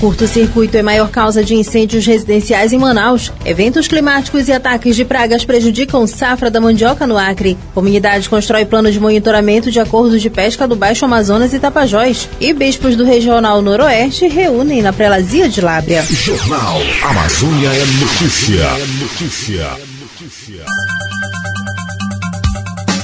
Curto-circuito é maior causa de incêndios residenciais em Manaus. Eventos climáticos e ataques de pragas prejudicam safra da mandioca no Acre. Comunidade constrói plano de monitoramento de acordos de pesca do Baixo Amazonas e Tapajós. E bispos do Regional Noroeste reúnem na prelazia de Lábrea. Jornal Amazônia é notícia. É notícia. notícia.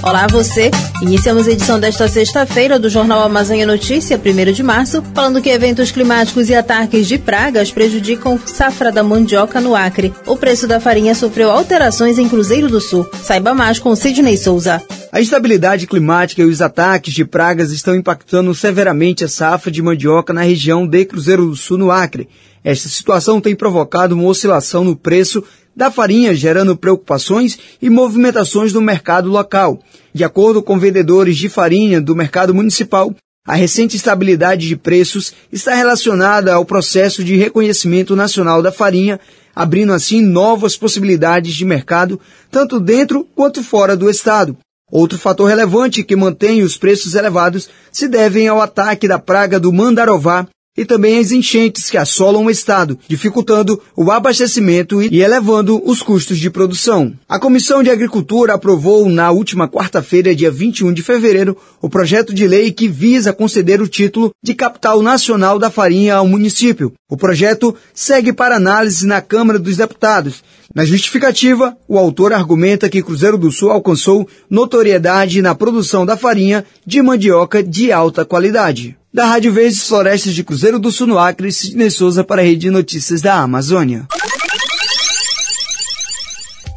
Olá você! Iniciamos a edição desta sexta-feira do Jornal Amazônia Notícia, 1 de março, falando que eventos climáticos e ataques de pragas prejudicam safra da mandioca no Acre. O preço da farinha sofreu alterações em Cruzeiro do Sul. Saiba mais com Sidney Souza. A instabilidade climática e os ataques de pragas estão impactando severamente a safra de mandioca na região de Cruzeiro do Sul, no Acre. Esta situação tem provocado uma oscilação no preço da farinha, gerando preocupações e movimentações no mercado local. De acordo com vendedores de farinha do mercado municipal, a recente estabilidade de preços está relacionada ao processo de reconhecimento nacional da farinha, abrindo assim novas possibilidades de mercado, tanto dentro quanto fora do estado. Outro fator relevante que mantém os preços elevados se devem ao ataque da praga do mandarová e também as enchentes que assolam o estado, dificultando o abastecimento e elevando os custos de produção. A Comissão de Agricultura aprovou na última quarta-feira, dia 21 de fevereiro, o projeto de lei que visa conceder o título de capital nacional da farinha ao município. O projeto segue para análise na Câmara dos Deputados. Na justificativa, o autor argumenta que Cruzeiro do Sul alcançou notoriedade na produção da farinha de mandioca de alta qualidade. Da Rádio Verdes Florestas de Cruzeiro do Sul no Acre, Sidney Souza para a Rede de Notícias da Amazônia.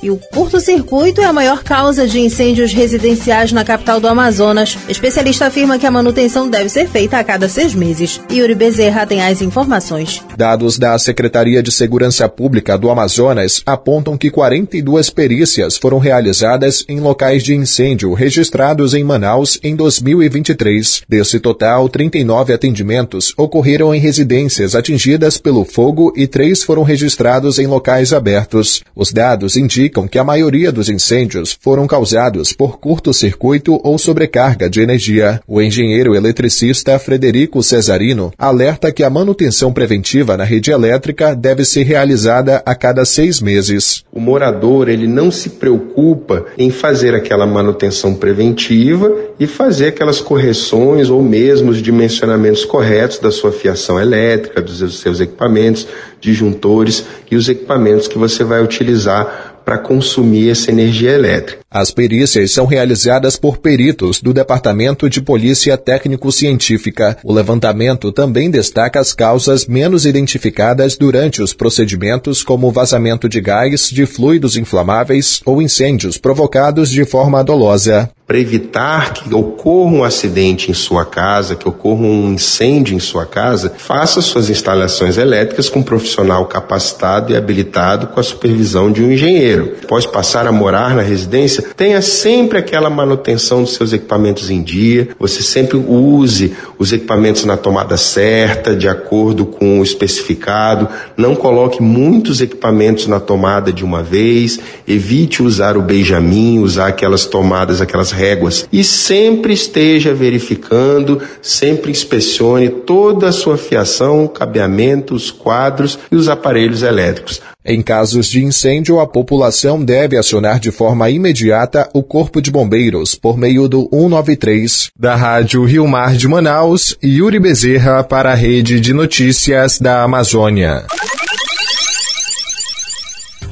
E o curto-circuito é a maior causa de incêndios residenciais na capital do Amazonas. Especialista afirma que a manutenção deve ser feita a cada seis meses. Yuri Bezerra tem as informações. Dados da Secretaria de Segurança Pública do Amazonas apontam que 42 perícias foram realizadas em locais de incêndio registrados em Manaus em 2023. Desse total, 39 atendimentos ocorreram em residências atingidas pelo fogo e três foram registrados em locais abertos. Os dados indicam indicam que a maioria dos incêndios foram causados por curto-circuito ou sobrecarga de energia. O engenheiro eletricista Frederico Cesarino alerta que a manutenção preventiva na rede elétrica deve ser realizada a cada seis meses. O morador ele não se preocupa em fazer aquela manutenção preventiva e fazer aquelas correções ou mesmo os dimensionamentos corretos da sua fiação elétrica, dos seus equipamentos, disjuntores e os equipamentos que você vai utilizar para consumir essa energia elétrica. As perícias são realizadas por peritos do Departamento de Polícia Técnico-Científica. O levantamento também destaca as causas menos identificadas durante os procedimentos, como vazamento de gás, de fluidos inflamáveis ou incêndios provocados de forma dolosa para evitar que ocorra um acidente em sua casa, que ocorra um incêndio em sua casa, faça suas instalações elétricas com um profissional capacitado e habilitado com a supervisão de um engenheiro. Após passar a morar na residência, tenha sempre aquela manutenção dos seus equipamentos em dia, você sempre use os equipamentos na tomada certa, de acordo com o especificado, não coloque muitos equipamentos na tomada de uma vez, evite usar o Benjamin, usar aquelas tomadas, aquelas réguas. E sempre esteja verificando, sempre inspecione toda a sua fiação, cabeamento, os quadros e os aparelhos elétricos. Em casos de incêndio, a população deve acionar de forma imediata o Corpo de Bombeiros por meio do 193. Da Rádio Rio Mar de Manaus, Yuri Bezerra para a Rede de Notícias da Amazônia.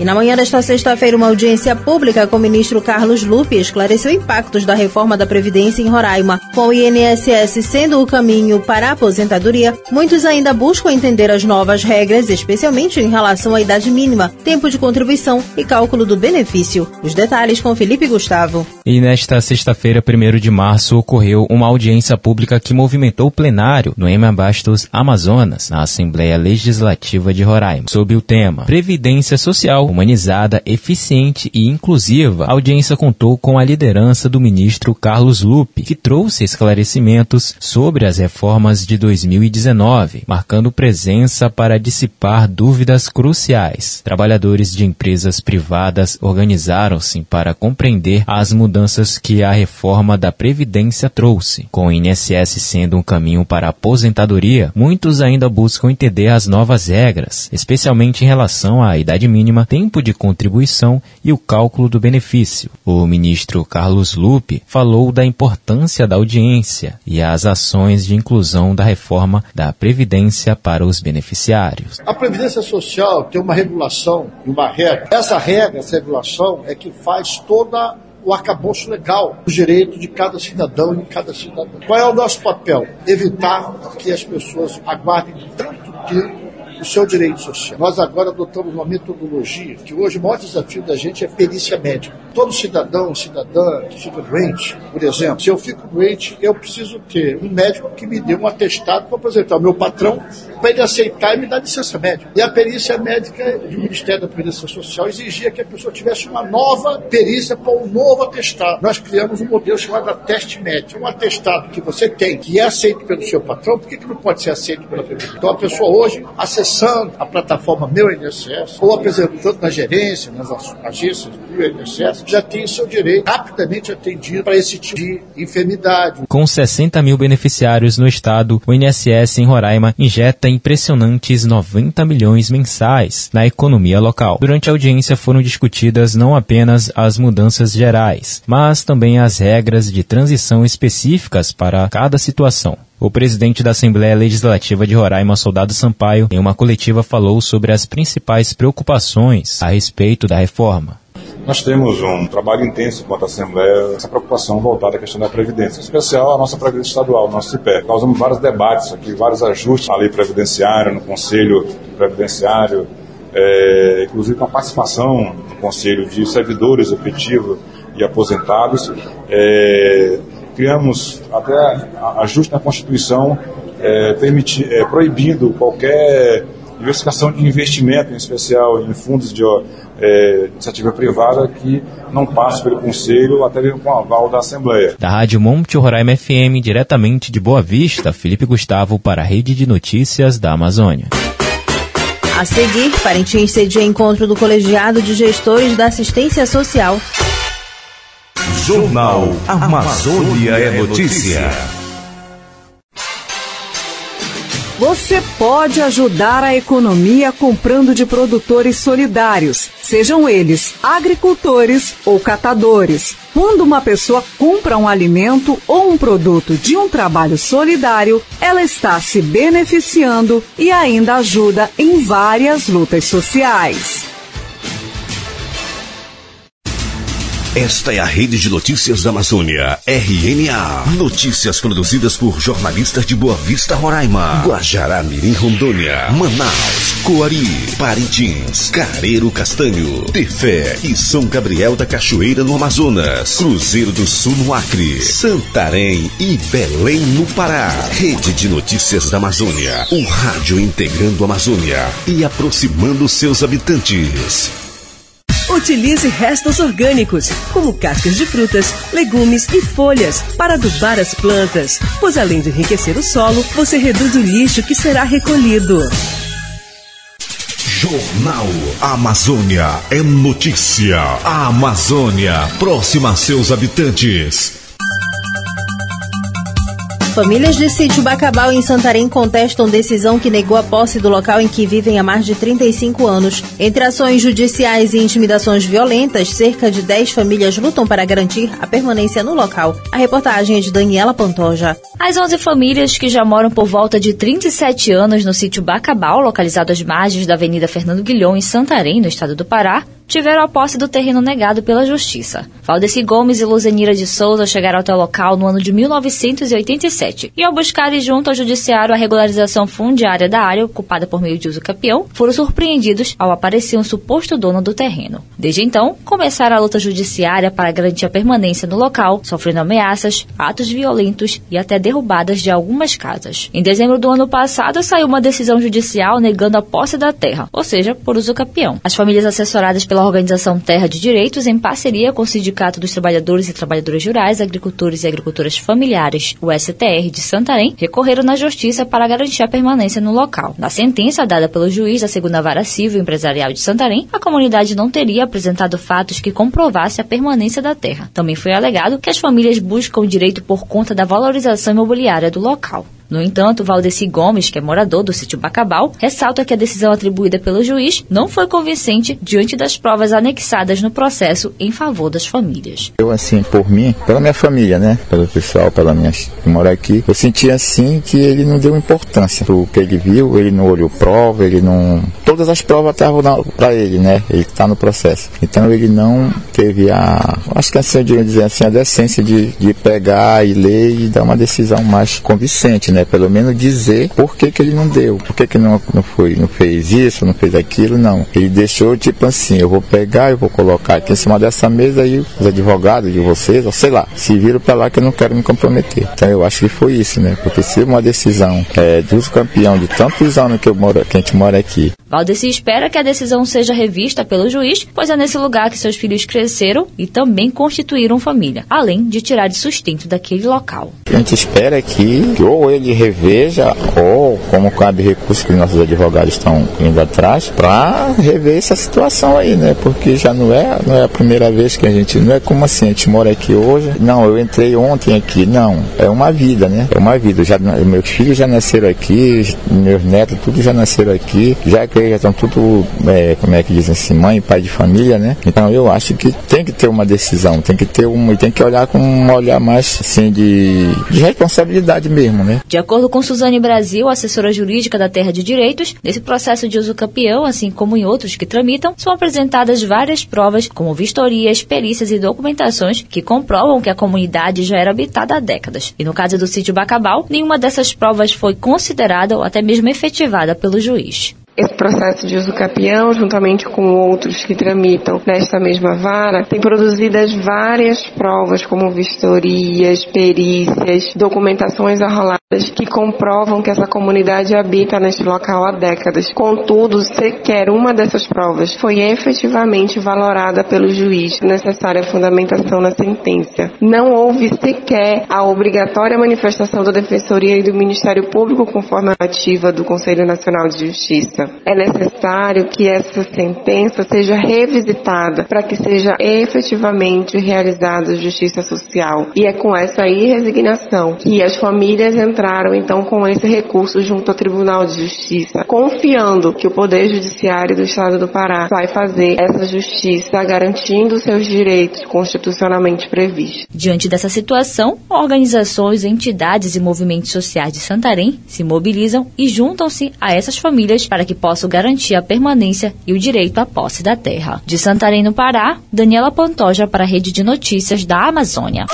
E na manhã desta sexta-feira, uma audiência pública com o ministro Carlos Lupe esclareceu impactos da reforma da Previdência em Roraima. Com o INSS sendo o caminho para a aposentadoria, muitos ainda buscam entender as novas regras, especialmente em relação à idade mínima, tempo de contribuição e cálculo do benefício. Os detalhes com Felipe Gustavo. E nesta sexta-feira, 1 de março, ocorreu uma audiência pública que movimentou o plenário no Ema Bastos, Amazonas, na Assembleia Legislativa de Roraima, sob o tema Previdência Social humanizada, eficiente e inclusiva. A audiência contou com a liderança do ministro Carlos Lupe, que trouxe esclarecimentos sobre as reformas de 2019, marcando presença para dissipar dúvidas cruciais. Trabalhadores de empresas privadas organizaram-se para compreender as mudanças que a reforma da Previdência trouxe. Com o INSS sendo um caminho para a aposentadoria, muitos ainda buscam entender as novas regras, especialmente em relação à idade mínima, tempo de contribuição e o cálculo do benefício. O ministro Carlos Lupe falou da importância da audiência e as ações de inclusão da reforma da Previdência para os beneficiários. A Previdência Social tem uma regulação e uma regra. Essa regra, essa regulação é que faz toda o arcabouço legal, os direitos de cada cidadão e de cada cidadã. Qual é o nosso papel? Evitar que as pessoas aguardem tanto tempo o seu direito social. Nós agora adotamos uma metodologia que hoje o maior desafio da gente é perícia médica. Todo cidadão, cidadã que fica doente, por exemplo, se eu fico doente, eu preciso ter um médico que me dê um atestado para apresentar ao meu patrão para ele aceitar e me dar licença médica. E a perícia médica do Ministério da Previdência Social exigia que a pessoa tivesse uma nova perícia para um novo atestado. Nós criamos um modelo chamado teste médico. Um atestado que você tem, que é aceito pelo seu patrão, por que, que não pode ser aceito pela Previdência? Então a pessoa hoje, acessa acessando a plataforma Meu INSS ou apresentando na gerência, nas agências do INSS, já tem seu direito rapidamente atendido para esse tipo de enfermidade. Com 60 mil beneficiários no estado, o INSS em Roraima injeta impressionantes 90 milhões mensais na economia local. Durante a audiência foram discutidas não apenas as mudanças gerais, mas também as regras de transição específicas para cada situação. O presidente da Assembleia Legislativa de Roraima, Soldado Sampaio, em uma coletiva falou sobre as principais preocupações a respeito da reforma. Nós temos um trabalho intenso quanto à Assembleia, essa preocupação voltada à questão da Previdência, em especial a nossa Previdência Estadual, o nosso CIPE. Causamos vários debates aqui, vários ajustes na lei previdenciária, no Conselho Previdenciário, é, inclusive com a participação no Conselho de servidores efetivos e aposentados. É, criamos até ajuste na Constituição é, permitir, é, proibindo qualquer diversificação de investimento, em especial em fundos de é, iniciativa privada, que não passe pelo Conselho, até mesmo com aval da Assembleia. Da Rádio Monte Roraima FM, diretamente de Boa Vista, Felipe Gustavo para a Rede de Notícias da Amazônia. A seguir, Parintins cedia encontro do Colegiado de Gestores da Assistência Social. Jornal Amazônia é Notícia. Você pode ajudar a economia comprando de produtores solidários, sejam eles agricultores ou catadores. Quando uma pessoa compra um alimento ou um produto de um trabalho solidário, ela está se beneficiando e ainda ajuda em várias lutas sociais. Esta é a rede de notícias da Amazônia, RNA. Notícias produzidas por jornalistas de Boa Vista, Roraima, Guajará, Mirim, Rondônia, Manaus, Coari, Parintins, Careiro Castanho, Tefé e São Gabriel da Cachoeira, no Amazonas, Cruzeiro do Sul, no Acre, Santarém e Belém, no Pará. Rede de notícias da Amazônia, um rádio integrando a Amazônia e aproximando seus habitantes. Utilize restos orgânicos, como cascas de frutas, legumes e folhas, para adubar as plantas, pois além de enriquecer o solo, você reduz o lixo que será recolhido. Jornal Amazônia é notícia. A Amazônia, próxima a seus habitantes. Famílias de sítio Bacabal em Santarém contestam decisão que negou a posse do local em que vivem há mais de 35 anos. Entre ações judiciais e intimidações violentas, cerca de 10 famílias lutam para garantir a permanência no local. A reportagem é de Daniela Pantoja. As 11 famílias que já moram por volta de 37 anos no sítio Bacabal, localizado às margens da Avenida Fernando Guilhom, em Santarém, no estado do Pará, tiveram a posse do terreno negado pela Justiça. Valdeci Gomes e Luzenira de Souza chegaram até o local no ano de 1987 e, ao buscarem junto ao Judiciário a regularização fundiária da área ocupada por meio de uso capião, foram surpreendidos ao aparecer um suposto dono do terreno. Desde então, começaram a luta judiciária para garantir a permanência no local, sofrendo ameaças, atos violentos e até derrubadas de algumas casas. Em dezembro do ano passado, saiu uma decisão judicial negando a posse da terra, ou seja, por uso capião. As famílias assessoradas pela organização Terra de Direitos, em parceria com o Sindicato dos Trabalhadores e Trabalhadoras Rurais, Agricultores e Agricultoras Familiares, o STR de Santarém, recorreram na justiça para garantir a permanência no local. Na sentença dada pelo juiz da segunda vara civil empresarial de Santarém, a comunidade não teria apresentado fatos que comprovasse a permanência da terra. Também foi alegado que as famílias buscam o direito por conta da valorização imobiliária do local. No entanto, Valdeci Gomes, que é morador do sítio Bacabal, ressalta que a decisão atribuída pelo juiz não foi convincente diante das provas anexadas no processo em favor das famílias. Eu, assim, por mim, pela minha família, né? Pelo pessoal, pela minha que mora aqui, eu senti assim que ele não deu importância pro que ele viu, ele não olhou prova, ele não. Todas as provas estavam para ele, né? Ele está no processo. Então ele não teve a. Acho que assim eu dizer assim, a decência de, de pegar e ler e dar uma decisão mais convincente, né? Né? Pelo menos dizer por que, que ele não deu, por que, que não, não foi, não fez isso, não fez aquilo, não. Ele deixou tipo assim, eu vou pegar, eu vou colocar aqui em cima dessa mesa aí os advogados de vocês, ou sei lá, se viram para lá que eu não quero me comprometer. Então eu acho que foi isso, né? Porque se uma decisão é, dos campeão de tantos anos que eu moro, que a gente mora aqui. Valdeci espera que a decisão seja revista pelo juiz, pois é nesse lugar que seus filhos cresceram e também constituíram família, além de tirar de sustento daquele local. A gente espera que, que ou ele reveja, ou como cabe recurso que nossos advogados estão indo atrás, para rever essa situação aí, né? Porque já não é, não é a primeira vez que a gente. Não é como assim, a gente mora aqui hoje. Não, eu entrei ontem aqui. Não, é uma vida, né? É uma vida. Já, meus filhos já nasceram aqui, meus netos, tudo já nasceram aqui. Já que já estão tudo, é, como é que dizem assim, mãe, pai de família, né? Então eu acho que tem que ter uma decisão, tem que ter uma, tem que olhar com um olhar mais assim de, de responsabilidade mesmo, né? De acordo com Suzane Brasil, assessora jurídica da Terra de Direitos, nesse processo de uso campeão, assim como em outros que tramitam, são apresentadas várias provas, como vistorias, perícias e documentações que comprovam que a comunidade já era habitada há décadas. E no caso do sítio Bacabal, nenhuma dessas provas foi considerada ou até mesmo efetivada pelo juiz. Esse processo de uso capião, juntamente com outros que tramitam nesta mesma vara, tem produzidas várias provas, como vistorias, perícias, documentações arroladas que comprovam que essa comunidade habita neste local há décadas. Contudo, sequer uma dessas provas foi efetivamente valorada pelo juiz, necessária fundamentação na sentença. Não houve sequer a obrigatória manifestação da Defensoria e do Ministério Público conforme a ativa do Conselho Nacional de Justiça. É necessário que essa sentença seja revisitada para que seja efetivamente realizada a justiça social. E é com essa resignação que as famílias entraram então com esse recurso junto ao Tribunal de Justiça, confiando que o Poder Judiciário do Estado do Pará vai fazer essa justiça garantindo seus direitos constitucionalmente previstos. Diante dessa situação, organizações, entidades e movimentos sociais de Santarém se mobilizam e juntam-se a essas famílias para que possam garantir a permanência e o direito à posse da terra. De Santarém, no Pará, Daniela Pantoja para a Rede de Notícias da Amazônia.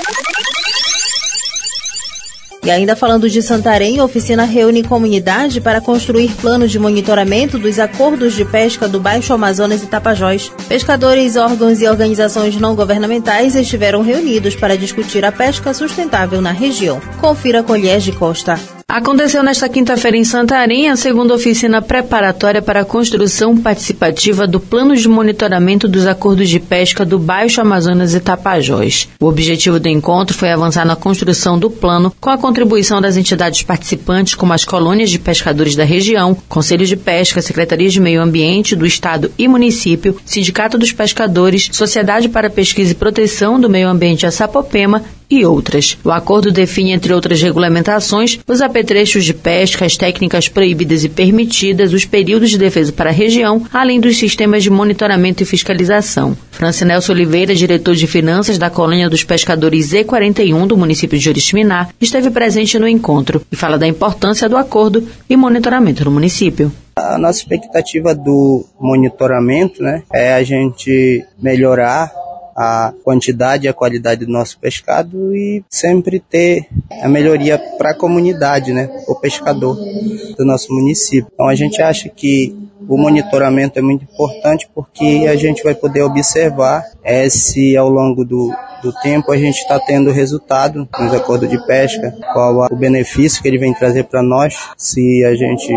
E ainda falando de Santarém, a oficina reúne comunidade para construir plano de monitoramento dos acordos de pesca do Baixo Amazonas e Tapajós. Pescadores, órgãos e organizações não governamentais estiveram reunidos para discutir a pesca sustentável na região. Confira com Lies de Costa. Aconteceu nesta quinta-feira em Santarém a segunda oficina preparatória para a construção participativa do Plano de Monitoramento dos Acordos de Pesca do Baixo Amazonas e Tapajós. O objetivo do encontro foi avançar na construção do plano com a contribuição das entidades participantes, como as colônias de pescadores da região, Conselhos de Pesca, Secretarias de Meio Ambiente do Estado e Município, Sindicato dos Pescadores, Sociedade para Pesquisa e Proteção do Meio Ambiente a Sapopema e outras. O acordo define, entre outras regulamentações, os apetrechos de pesca, as técnicas proibidas e permitidas, os períodos de defesa para a região, além dos sistemas de monitoramento e fiscalização. Francinelso Oliveira, diretor de finanças da colônia dos pescadores Z41 do município de Oriximiná, esteve presente no encontro e fala da importância do acordo e monitoramento no município. A nossa expectativa do monitoramento né, é a gente melhorar a quantidade e a qualidade do nosso pescado e sempre ter a melhoria para a comunidade, né, o pescador do nosso município. Então a gente acha que o monitoramento é muito importante porque a gente vai poder observar é, se ao longo do, do tempo a gente está tendo resultado nos acordos de pesca, qual o benefício que ele vem trazer para nós, se a gente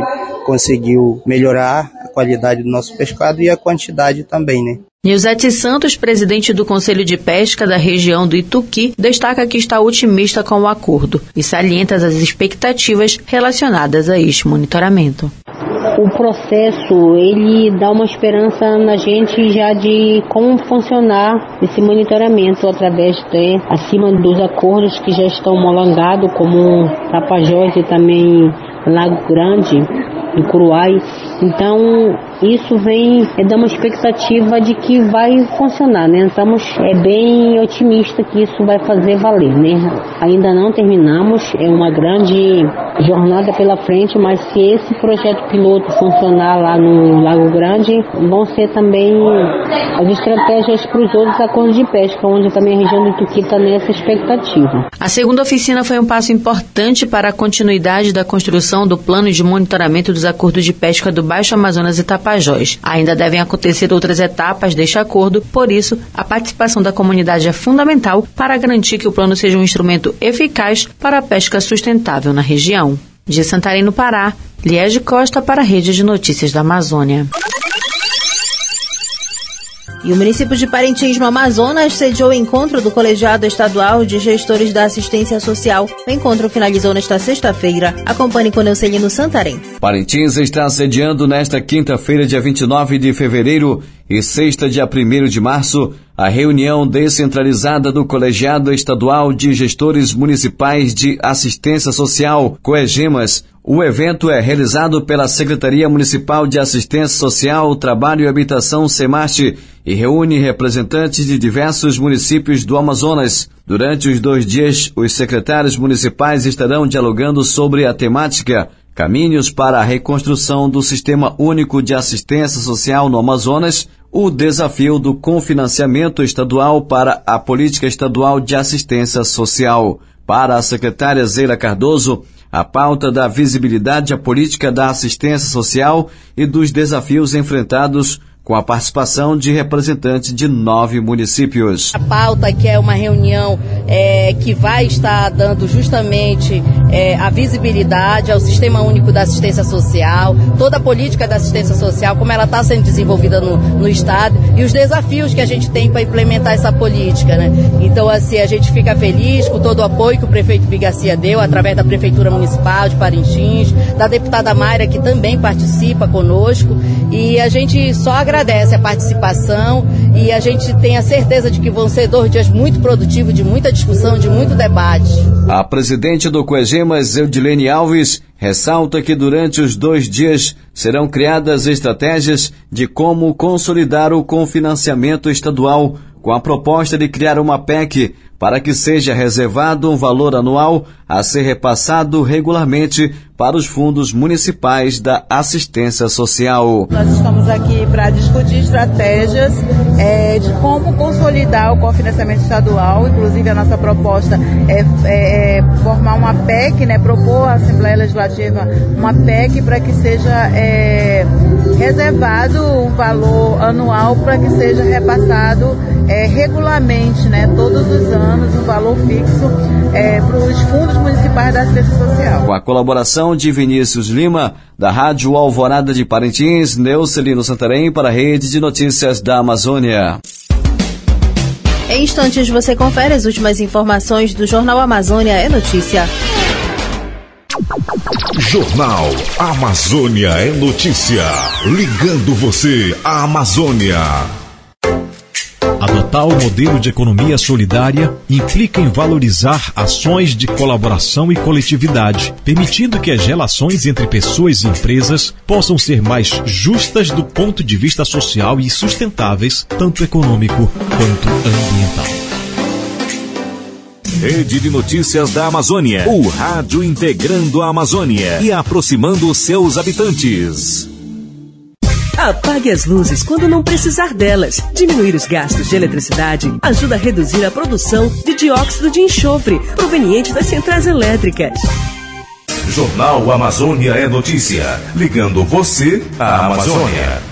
conseguiu melhorar a qualidade do nosso pescado e a quantidade também, né? Nilzete Santos, presidente do Conselho de Pesca da região do Ituqui, destaca que está otimista com o acordo e salienta as expectativas relacionadas a este monitoramento. O processo, ele dá uma esperança na gente já de como funcionar esse monitoramento através de, acima dos acordos que já estão homologados, como Tapajós e também Lago Grande, em Curuai. Então, isso vem é, dar uma expectativa de que vai funcionar, né? Estamos é bem otimista que isso vai fazer valer, né? Ainda não terminamos, é uma grande jornada pela frente, mas se esse projeto piloto funcionar lá no Lago Grande, vão ser também as estratégias para os outros acordos de pesca, onde também a região do Ituqui está nessa expectativa. A segunda oficina foi um passo importante para a continuidade da construção do plano de monitoramento dos acordos de pesca do Baixo Amazonas e Tapajós Tapajós. Ainda devem acontecer outras etapas deste acordo, por isso, a participação da comunidade é fundamental para garantir que o plano seja um instrumento eficaz para a pesca sustentável na região. De Santarém, no Pará, Liege Costa para a Rede de Notícias da Amazônia. E o município de Parintins, no Amazonas, sediou o encontro do Colegiado Estadual de Gestores da Assistência Social. O encontro finalizou nesta sexta-feira. Acompanhe com Neucelino Santarém. Parintins está sediando nesta quinta-feira, dia 29 de fevereiro, e sexta, dia 1 de março, a reunião descentralizada do Colegiado Estadual de Gestores Municipais de Assistência Social, COEGEMAS, o evento é realizado pela Secretaria Municipal de Assistência Social, Trabalho e Habitação, SEMAST, e reúne representantes de diversos municípios do Amazonas. Durante os dois dias, os secretários municipais estarão dialogando sobre a temática Caminhos para a reconstrução do Sistema Único de Assistência Social no Amazonas, o desafio do confinanciamento estadual para a Política Estadual de Assistência Social. Para a secretária Zeira Cardoso, a pauta da visibilidade à política da assistência social e dos desafios enfrentados com a participação de representantes de nove municípios. A pauta que é uma reunião é, que vai estar dando justamente é, a visibilidade ao Sistema Único da Assistência Social, toda a política da assistência social, como ela está sendo desenvolvida no, no Estado e os desafios que a gente tem para implementar essa política. Né? Então, assim, a gente fica feliz com todo o apoio que o prefeito Bigacia deu, através da Prefeitura Municipal de Parintins, da deputada Mayra, que também participa conosco, e a gente só agradece agradece a participação e a gente tem a certeza de que vão ser dois dias muito produtivos, de muita discussão, de muito debate. A presidente do Coegemas, Eudilene Alves, ressalta que durante os dois dias serão criadas estratégias de como consolidar o confinanciamento estadual, com a proposta de criar uma PEC para que seja reservado um valor anual a ser repassado regularmente para os fundos municipais da assistência social. Nós estamos aqui para discutir estratégias é, de como consolidar o cofinanciamento estadual, inclusive a nossa proposta é, é, é formar uma PEC, né, propor à Assembleia Legislativa uma PEC para que seja é, reservado um valor anual para que seja repassado é, regularmente, né, todos os anos, um valor fixo é, para os fundos municipais da assistência social. Com a colaboração de Vinícius Lima, da Rádio Alvorada de Parintins, Neucelino Santarém, para a Rede de Notícias da Amazônia. Em instantes você confere as últimas informações do Jornal Amazônia é Notícia. Jornal Amazônia é Notícia. Ligando você à Amazônia. Adotar o modelo de economia solidária implica em valorizar ações de colaboração e coletividade, permitindo que as relações entre pessoas e empresas possam ser mais justas do ponto de vista social e sustentáveis, tanto econômico quanto ambiental. Rede de Notícias da Amazônia. O rádio integrando a Amazônia e aproximando seus habitantes. Apague as luzes quando não precisar delas. Diminuir os gastos de eletricidade ajuda a reduzir a produção de dióxido de enxofre proveniente das centrais elétricas. Jornal Amazônia é notícia, ligando você à Amazônia.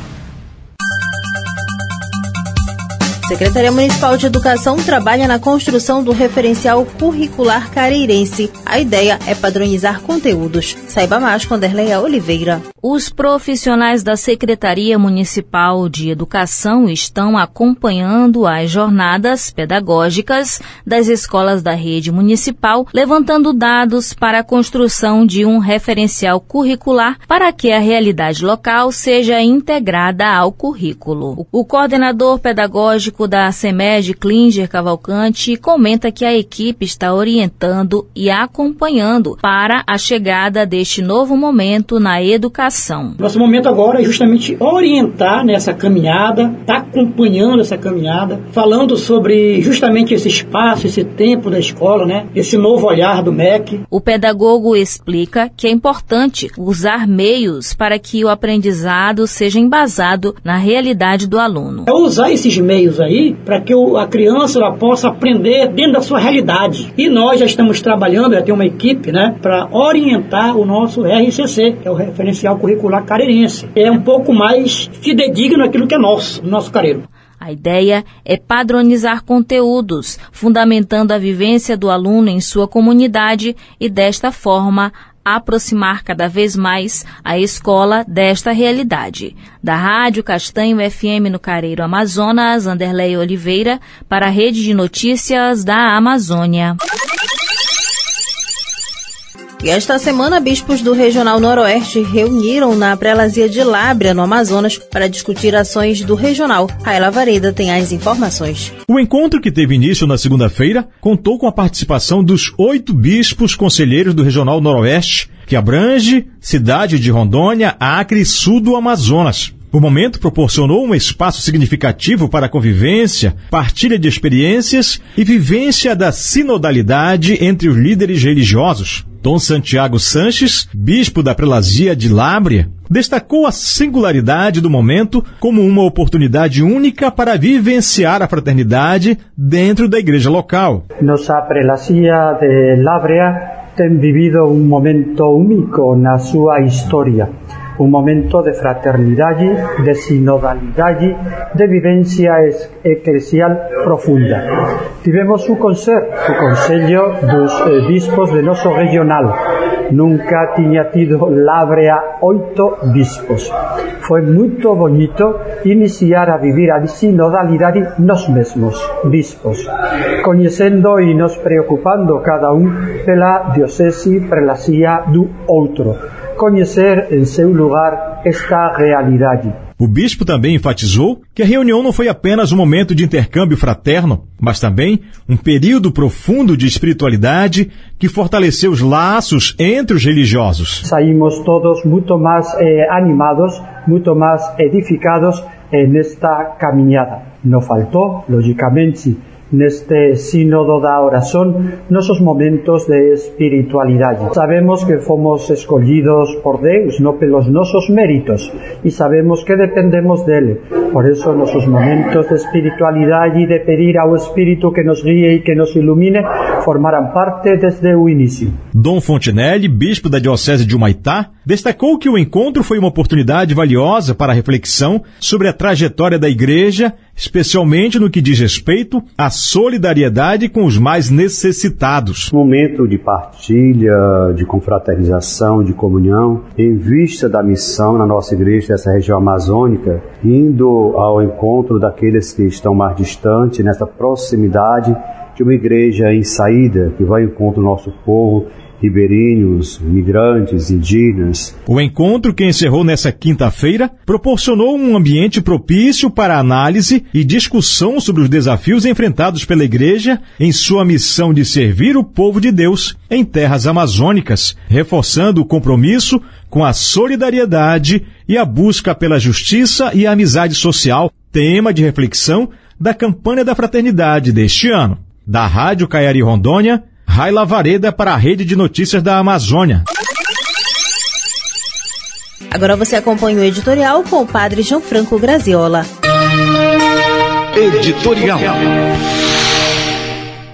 Secretaria Municipal de Educação trabalha na construção do referencial curricular careirense. A ideia é padronizar conteúdos. Saiba mais com Derleia Oliveira. Os profissionais da Secretaria Municipal de Educação estão acompanhando as jornadas pedagógicas das escolas da rede municipal, levantando dados para a construção de um referencial curricular para que a realidade local seja integrada ao currículo. O coordenador pedagógico da SEMED, Klinger Cavalcante, comenta que a equipe está orientando e acompanhando para a chegada deste novo momento na educação. Nosso momento agora é justamente orientar nessa caminhada, tá acompanhando essa caminhada, falando sobre justamente esse espaço, esse tempo da escola, né? Esse novo olhar do MEC. O pedagogo explica que é importante usar meios para que o aprendizado seja embasado na realidade do aluno. É usar esses meios aí aí para que a criança ela possa aprender dentro da sua realidade. E nós já estamos trabalhando, já tem uma equipe, né, para orientar o nosso RCC, que é o Referencial Curricular Careirense. É um pouco mais fidedigno aquilo que é nosso, nosso careiro. A ideia é padronizar conteúdos, fundamentando a vivência do aluno em sua comunidade e, desta forma, aproximar cada vez mais a escola desta realidade. Da Rádio Castanho FM no Careiro Amazonas, Anderlei Oliveira, para a Rede de Notícias da Amazônia. E esta semana, bispos do Regional Noroeste reuniram na prelazia de Lábrea, no Amazonas, para discutir ações do regional. Raila Vareda tem as informações. O encontro, que teve início na segunda-feira, contou com a participação dos oito bispos conselheiros do Regional Noroeste, que abrange cidade de Rondônia, Acre e sul do Amazonas. O momento proporcionou um espaço significativo para a convivência, partilha de experiências e vivência da sinodalidade entre os líderes religiosos. Dom Santiago Sanches, bispo da prelazia de Lábrea, destacou a singularidade do momento como uma oportunidade única para vivenciar a fraternidade dentro da igreja local. Nossa prelazia de Lábrea tem vivido um momento único na sua história un momento de fraternidade, de sinodalidade, de vivencia eclesial profunda. Tivemos o conser, o Consello dos eh, Bispos de noso regional. Nunca tiña tido labrea oito bispos. Foi moito bonito iniciar a vivir a sinodalidade nos mesmos bispos, coñecendo e nos preocupando cada un pela diocese, prelasía do outro conhecer em seu lugar esta realidade. O bispo também enfatizou que a reunião não foi apenas um momento de intercâmbio fraterno, mas também um período profundo de espiritualidade que fortaleceu os laços entre os religiosos. Saímos todos muito mais eh, animados, muito mais edificados eh, nesta caminhada. Não faltou, logicamente, neste sínodo da oración nosos momentos de espiritualidade. Sabemos que fomos escollidos por Deus, non pelos nosos méritos, e sabemos que dependemos dele. Por eso nosos momentos de espiritualidade e de pedir ao Espírito que nos guíe e que nos ilumine formaran parte desde o início. Dom Fontenelle, bispo da Diocese de Humaitá, destacou que o encontro foi uma oportunidade valiosa para a reflexão sobre a trajetória da Igreja especialmente no que diz respeito à solidariedade com os mais necessitados. Momento de partilha, de confraternização, de comunhão, em vista da missão na nossa igreja dessa região amazônica, indo ao encontro daqueles que estão mais distantes, nessa proximidade de uma igreja em saída, que vai ao encontro nosso povo ribeirinhos, migrantes, indígenas. O encontro que encerrou nessa quinta-feira proporcionou um ambiente propício para análise e discussão sobre os desafios enfrentados pela Igreja em sua missão de servir o povo de Deus em terras amazônicas, reforçando o compromisso com a solidariedade e a busca pela justiça e amizade social, tema de reflexão da campanha da fraternidade deste ano. Da Rádio Caiari Rondônia, Raila Vareda para a Rede de Notícias da Amazônia. Agora você acompanha o editorial com o padre João Franco Graziola. Editorial.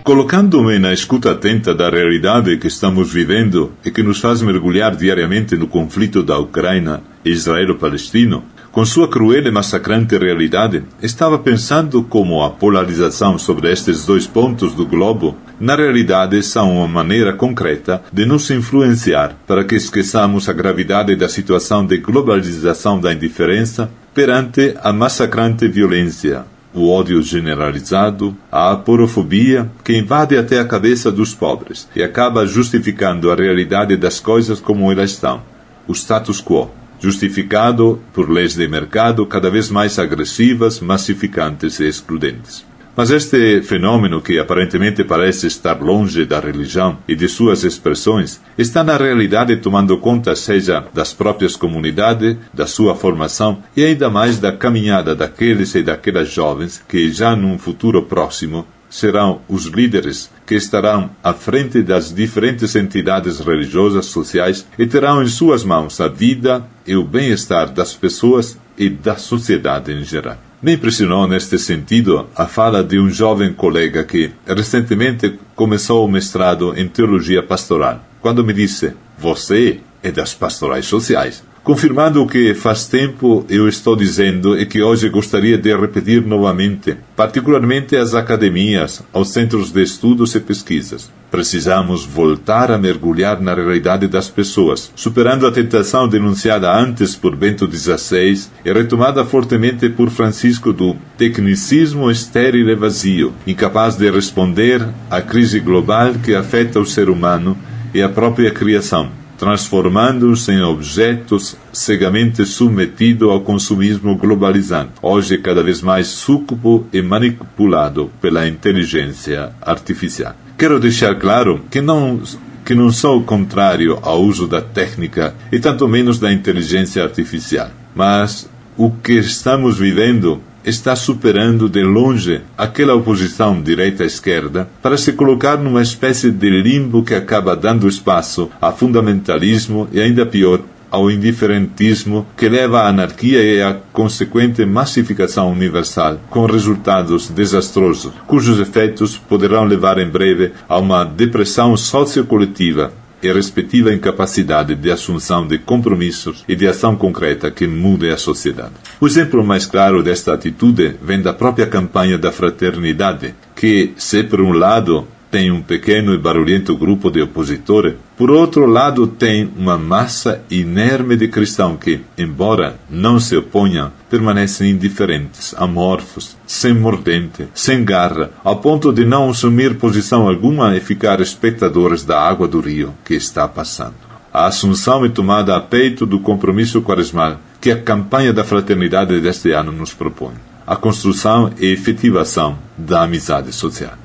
Colocando-me na escuta atenta da realidade que estamos vivendo e que nos faz mergulhar diariamente no conflito da Ucrânia e Israelo-Palestino, com sua cruel e massacrante realidade, estava pensando como a polarização sobre estes dois pontos do globo, na realidade, são uma maneira concreta de nos influenciar para que esqueçamos a gravidade da situação de globalização da indiferença perante a massacrante violência o ódio generalizado, a aporofobia que invade até a cabeça dos pobres e acaba justificando a realidade das coisas como elas estão, o status quo, justificado por leis de mercado cada vez mais agressivas, massificantes e excludentes. Mas este fenômeno, que aparentemente parece estar longe da religião e de suas expressões, está na realidade tomando conta, seja das próprias comunidades, da sua formação e ainda mais da caminhada daqueles e daquelas jovens que, já num futuro próximo, serão os líderes que estarão à frente das diferentes entidades religiosas, sociais e terão em suas mãos a vida e o bem-estar das pessoas e da sociedade em geral. Me impressionou neste sentido a fala de um jovem colega que recentemente começou o mestrado em teologia pastoral, quando me disse: Você é das pastorais sociais confirmando o que faz tempo eu estou dizendo e que hoje gostaria de repetir novamente, particularmente às academias, aos centros de estudos e pesquisas. Precisamos voltar a mergulhar na realidade das pessoas, superando a tentação denunciada antes por Bento XVI e retomada fortemente por Francisco do tecnicismo estéril e vazio, incapaz de responder à crise global que afeta o ser humano e a própria criação transformando-os em objetos cegamente submetidos ao consumismo globalizante, hoje cada vez mais súcubo e manipulado pela inteligência artificial. Quero deixar claro que não que não sou contrário ao uso da técnica e tanto menos da inteligência artificial, mas o que estamos vivendo está superando de longe aquela oposição direita-esquerda para se colocar numa espécie de limbo que acaba dando espaço a fundamentalismo e, ainda pior, ao indiferentismo que leva à anarquia e à consequente massificação universal, com resultados desastrosos, cujos efeitos poderão levar em breve a uma depressão sociocoletiva e respectiva incapacidade de assunção de compromissos e de ação concreta que mude a sociedade. O exemplo mais claro desta atitude vem da própria campanha da fraternidade, que, se por um lado tem um pequeno e barulhento grupo de opositores, por outro lado tem uma massa inerme de cristãos que, embora não se oponham, permanecem indiferentes, amorfos, sem mordente, sem garra, ao ponto de não assumir posição alguma e ficar espectadores da água do rio que está passando. A assunção e tomada a peito do compromisso quaresmal que a campanha da fraternidade deste ano nos propõe. A construção e efetivação da amizade social.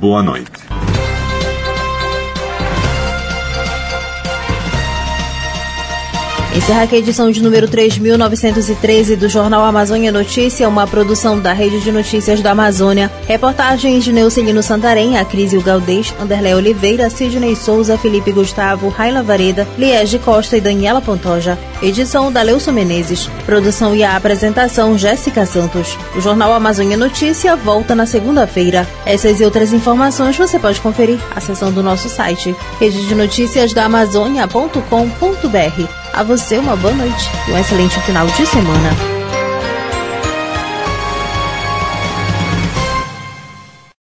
Boa noite. Encerra aqui a edição de número 3.913 do Jornal Amazônia Notícia, uma produção da Rede de Notícias da Amazônia. Reportagens de Neucelino Santarém, Acrísio Galdês, Anderlé Oliveira, Sidney Souza, Felipe Gustavo, Raila Vareda, Liege Costa e Daniela Pontoja. Edição da Leuso Menezes. Produção e a apresentação Jéssica Santos. O Jornal Amazônia Notícia volta na segunda-feira. Essas e outras informações você pode conferir acessando o nosso site rede A você uma boa noite e um excelente final de semana.